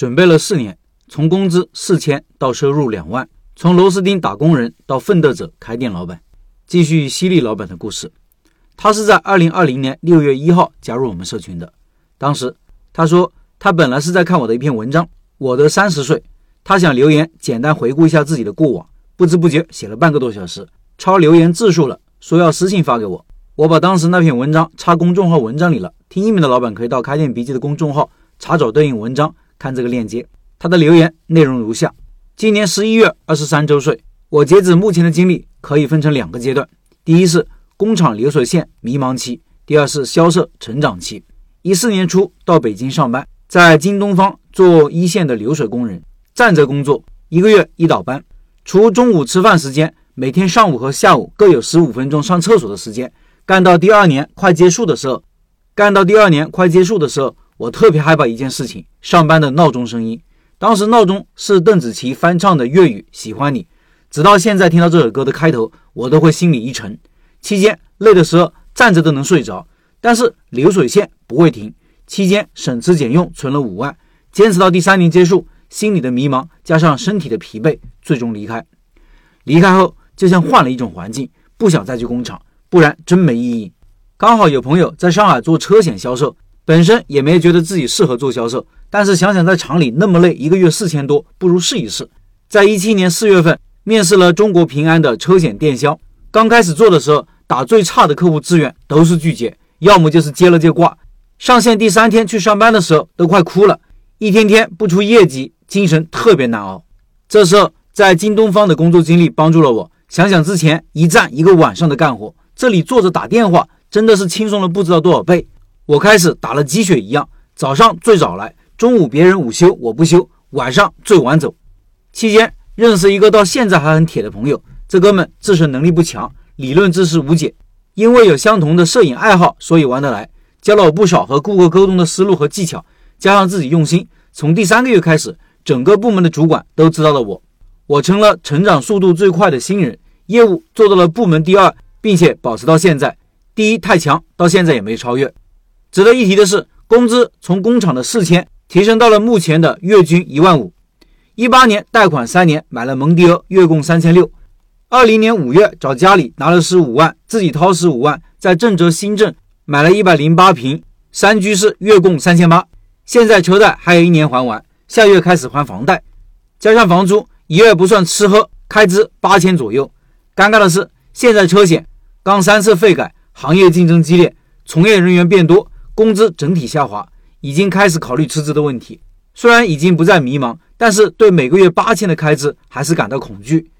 准备了四年，从工资四千到收入两万，从螺丝钉打工人到奋斗者开店老板。继续犀利老板的故事，他是在二零二零年六月一号加入我们社群的。当时他说他本来是在看我的一篇文章，我的三十岁，他想留言简单回顾一下自己的过往，不知不觉写了半个多小时，超留言字数了，说要私信发给我。我把当时那篇文章插公众号文章里了，听音频的老板可以到开店笔记的公众号查找对应文章，看这个链接。他的留言内容如下：今年十一月二十三周岁，我截止目前的经历可以分成两个阶段，第一是工厂流水线迷茫期，第二是销售成长期。一四年初到北京上班，在京东方做一线的流水工人，站着工作，一个月一倒班，除中午吃饭时间，每天上午和下午各有十五分钟上厕所的时间。干到第二年快结束的时候，干到第二年快结束的时候，我特别害怕一件事情：上班的闹钟声音。当时闹钟是邓紫棋翻唱的粤语《喜欢你》，直到现在听到这首歌的开头，我都会心里一沉。期间累的时候站着都能睡着，但是流水线不会停。期间省吃俭用存了五万，坚持到第三年结束，心里的迷茫加上身体的疲惫，最终离开。离开后就像换了一种环境，不想再去工厂。不然真没意义。刚好有朋友在上海做车险销售，本身也没觉得自己适合做销售，但是想想在厂里那么累，一个月四千多，不如试一试。在一七年四月份面试了中国平安的车险电销，刚开始做的时候打最差的客户资源都是拒绝，要么就是接了就挂。上线第三天去上班的时候都快哭了，一天天不出业绩，精神特别难熬。这时候在京东方的工作经历帮助了我，想想之前一站一个晚上的干活。这里坐着打电话，真的是轻松了不知道多少倍。我开始打了鸡血一样，早上最早来，中午别人午休我不休，晚上最晚走。期间认识一个到现在还很铁的朋友，这哥们自身能力不强，理论知识无解，因为有相同的摄影爱好，所以玩得来，教了我不少和顾客沟通的思路和技巧。加上自己用心，从第三个月开始，整个部门的主管都知道了我，我成了成长速度最快的新人，业务做到了部门第二。并且保持到现在，第一太强，到现在也没超越。值得一提的是，工资从工厂的四千提升到了目前的月均一万五。一八年贷款三年买了蒙迪欧，月供三千六。二零年五月找家里拿了十五万，自己掏十五万，在郑州新郑买了一百零八平三居室，月供三千八。现在车贷还有一年还完，下月开始还房贷，加上房租，一月不算吃喝开支八千左右。尴尬的是，现在车险。刚三次废改，行业竞争激烈，从业人员变多，工资整体下滑，已经开始考虑辞职的问题。虽然已经不再迷茫，但是对每个月八千的开支还是感到恐惧。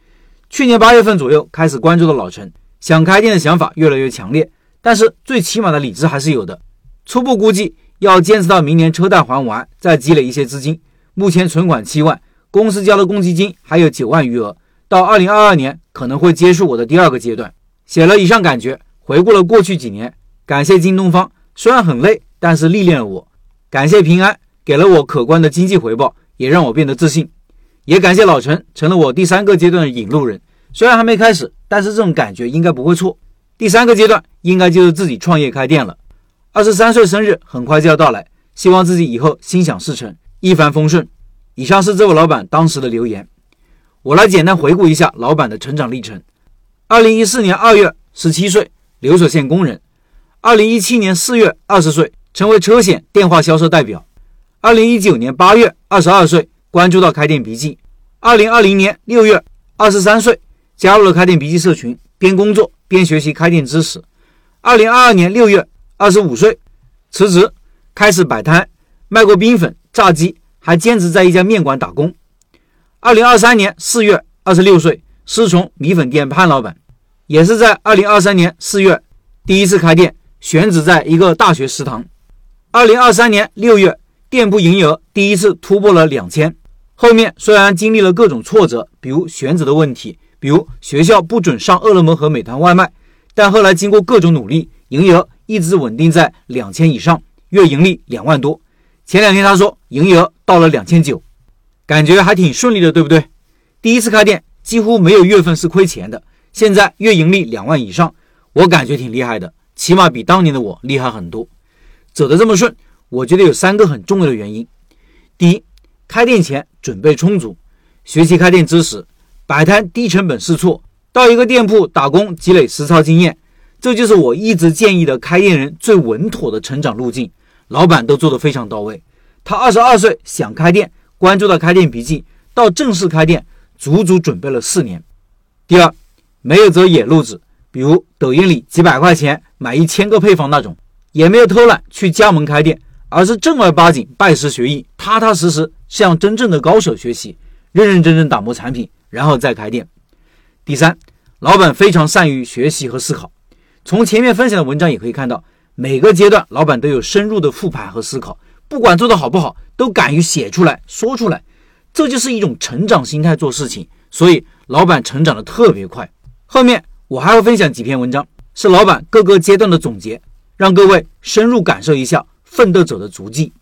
去年八月份左右开始关注的老陈，想开店的想法越来越强烈，但是最起码的理智还是有的。初步估计要坚持到明年车贷还完，再积累一些资金。目前存款七万，公司交的公积金还有九万余额，到二零二二年可能会结束我的第二个阶段。写了以上感觉，回顾了过去几年，感谢京东方，虽然很累，但是历练了我；感谢平安，给了我可观的经济回报，也让我变得自信；也感谢老陈，成了我第三个阶段的引路人。虽然还没开始，但是这种感觉应该不会错。第三个阶段应该就是自己创业开店了。二十三岁生日很快就要到来，希望自己以后心想事成，一帆风顺。以上是这位老板当时的留言，我来简单回顾一下老板的成长历程。二零一四年二月，十七岁，流水线工人；二零一七年四月，二十岁，成为车险电话销售代表；二零一九年八月，二十二岁，关注到开店笔记；二零二零年六月，二十三岁，加入了开店笔记社群，边工作边学习开店知识；二零二二年六月，二十五岁，辞职，开始摆摊，卖过冰粉、炸鸡，还兼职在一家面馆打工；二零二三年四月，二十六岁，师从米粉店潘老板。也是在二零二三年四月第一次开店，选址在一个大学食堂。二零二三年六月，店铺营业额第一次突破了两千。后面虽然经历了各种挫折，比如选址的问题，比如学校不准上饿了么和美团外卖，但后来经过各种努力，营业额一直稳定在两千以上，月盈利两万多。前两天他说营业额到了两千九，感觉还挺顺利的，对不对？第一次开店几乎没有月份是亏钱的。现在月盈利两万以上，我感觉挺厉害的，起码比当年的我厉害很多。走得这么顺，我觉得有三个很重要的原因。第一，开店前准备充足，学习开店知识，摆摊低成本试错，到一个店铺打工积累实操经验，这就是我一直建议的开店人最稳妥的成长路径。老板都做得非常到位。他二十二岁想开店，关注到开店笔记，到正式开店，足足准备了四年。第二，没有走野路子，比如抖音里几百块钱买一千个配方那种，也没有偷懒去加盟开店，而是正儿八经拜师学艺，踏踏实实向真正的高手学习，认认真真打磨产品，然后再开店。第三，老板非常善于学习和思考。从前面分享的文章也可以看到。每个阶段，老板都有深入的复盘和思考，不管做得好不好，都敢于写出来说出来，这就是一种成长心态做事情。所以，老板成长的特别快。后面我还会分享几篇文章，是老板各个阶段的总结，让各位深入感受一下奋斗者的足迹。